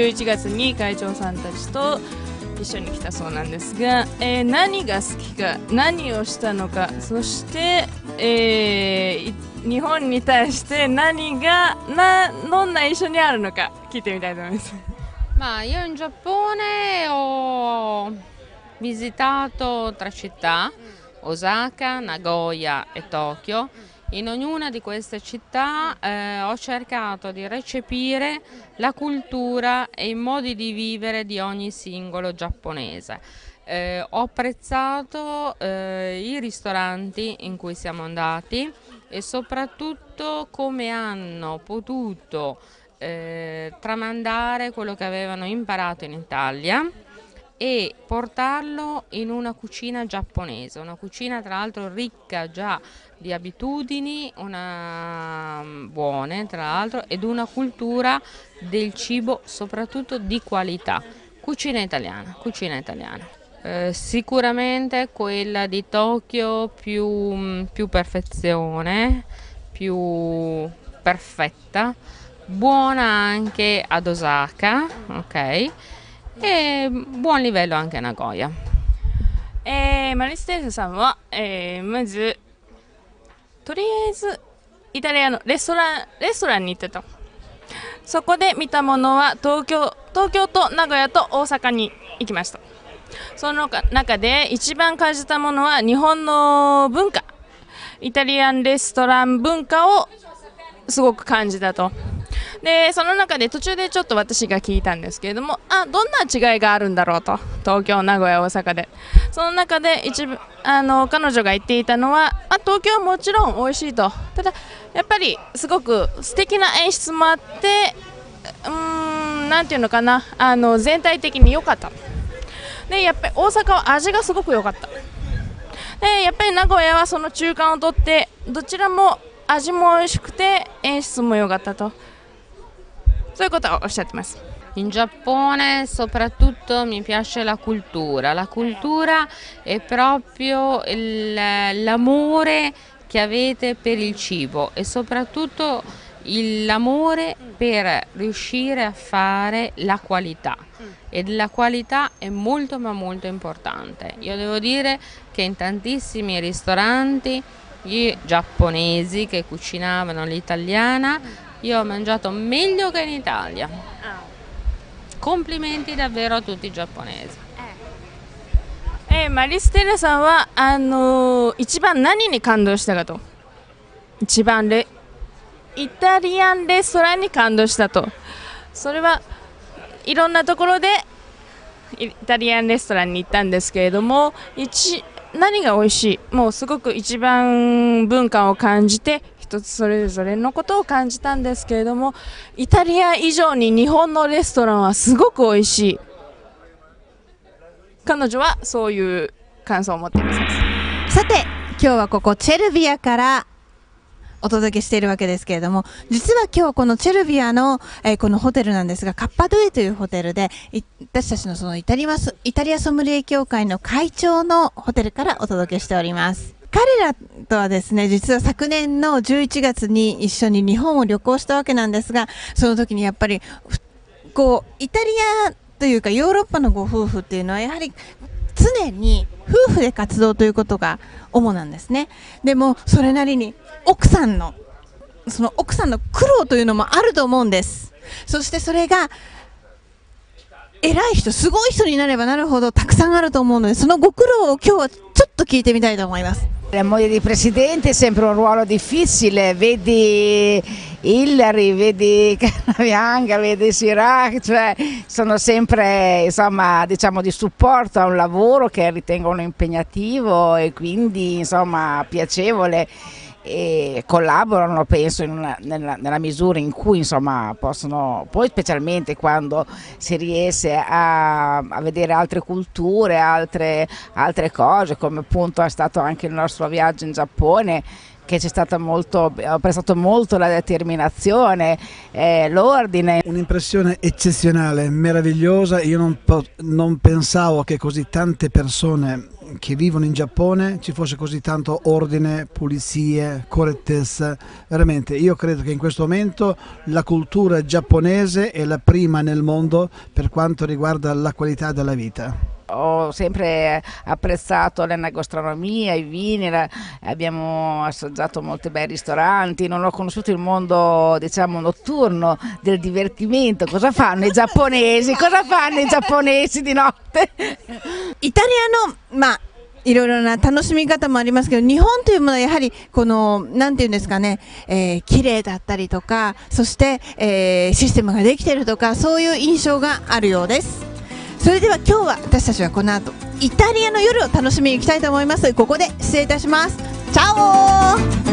11月に会長さんたちと一緒に来たそうなんですが、えー、何が好きか何をしたのかそして、えー、日本に対して何がなどんな一緒にあるのか聞いてみたいと思います。Ma io in Giappone ho visitato tre città, Osaka, Nagoya e Tokyo. In ognuna di queste città eh, ho cercato di recepire la cultura e i modi di vivere di ogni singolo giapponese. Eh, ho apprezzato eh, i ristoranti in cui siamo andati e soprattutto come hanno potuto eh, tramandare quello che avevano imparato in Italia e portarlo in una cucina giapponese, una cucina tra l'altro ricca già di abitudini una, mm, buone tra l'altro ed una cultura del cibo soprattutto di qualità, cucina italiana, cucina italiana. Eh, sicuramente quella di Tokyo più, mm, più perfezione, più perfetta, buona anche ad Osaka, ok? E buon livello anche a Nagoya. えー、マリステールさんは、えー、まずとりあえずイタリアのレストランレストランに行ってたそこで見たものは東京東京と名古屋と大阪に行きましたその中で一番感じたものは日本の文化イタリアンレストラン文化をすごく感じたとでその中で途中でちょっと私が聞いたんですけれどもあどんな違いがあるんだろうと。東京、名古屋、大阪で。その中で一部あの彼女が言っていたのは、あ、東京はもちろん美味しいと。ただやっぱりすごく素敵な演出もあってうーんなんていうのかな。あの全体的に良かった。でやっぱり大阪は味がすごく良かった。でやっぱり名古屋はその中間を取ってどちらも味も美味しくて演出も良かったと。そういうことをおっしゃってます。In Giappone soprattutto mi piace la cultura, la cultura è proprio l'amore che avete per il cibo e soprattutto l'amore per riuscire a fare la qualità e la qualità è molto ma molto importante. Io devo dire che in tantissimi ristoranti gli giapponesi che cucinavano l'italiana io ho mangiato meglio che in Italia. Complimenti davvero a tutti i giapponesi. えー、マリステラさんはあのー、一番何に感動したかと一番レイタリアンレストランに感動したとそれはいろんなところでイタリアンレストランに行ったんですけれども一何が美味しいもうすごく一番文化を感じてつそれぞれのことを感じたんですけれどもイタリア以上に日本のレストランはすごく美味しい彼女はそういう感想を持っていますさて今日はここチェルビアからお届けしているわけですけれども、実は今日このチェルビアの、えー、このホテルなんですが、カッパドゥエというホテルで、私たちのそのイタリアイタリアソムリエ協会の会長のホテルからお届けしております。彼らとはですね、実は昨年の11月に一緒に日本を旅行したわけなんですが、その時にやっぱり、こう、イタリアというかヨーロッパのご夫婦っていうのはやはり常に夫婦で活動ということが主なんですね。でも、それなりに奥さんの、その奥さんの苦労というのもあると思うんです。そしてそれが、偉い人、すごい人になればなるほどたくさんあると思うので、そのご苦労を今日はちょっと聞いてみたいと思います。La moglie di presidente è sempre un ruolo difficile, vedi Hillary, vedi Canavianga, vedi Sirac, cioè sono sempre insomma, diciamo, di supporto a un lavoro che ritengono impegnativo e quindi insomma, piacevole e collaborano penso una, nella, nella, misura in cui insomma possono poi specialmente quando si riesce a, a vedere altre culture altre, altre, cose come appunto è stato anche il nostro viaggio in Giappone che c'è stata molto, ho prestato molto la determinazione, eh, l'ordine. Un'impressione eccezionale, meravigliosa, io non, non pensavo che così tante persone che vivono in Giappone ci fosse così tanto ordine, pulizie, correttezza. Veramente, io credo che in questo momento la cultura giapponese è la prima nel mondo per quanto riguarda la qualità della vita Ho sempre apprezzato l'enogastronomia, i vini, la- abbiamo assaggiato molti bei ristoranti, non ho conosciuto il mondo diciamo notturno del divertimento, cosa fanno i giapponesi, cosa fanno i giapponesi di notte? イタリアの、まあ、いろいろな楽しみ方もありますけど、日本というものはやはり、この、なんていうんですかね、えー、綺麗だったりとか、そして、えー、システムができているとか、そういう印象があるようです。 それでは今日は私たちはこの後、イタリアの夜を楽しみに行きたいと思います。ここで失礼いたします。チャオ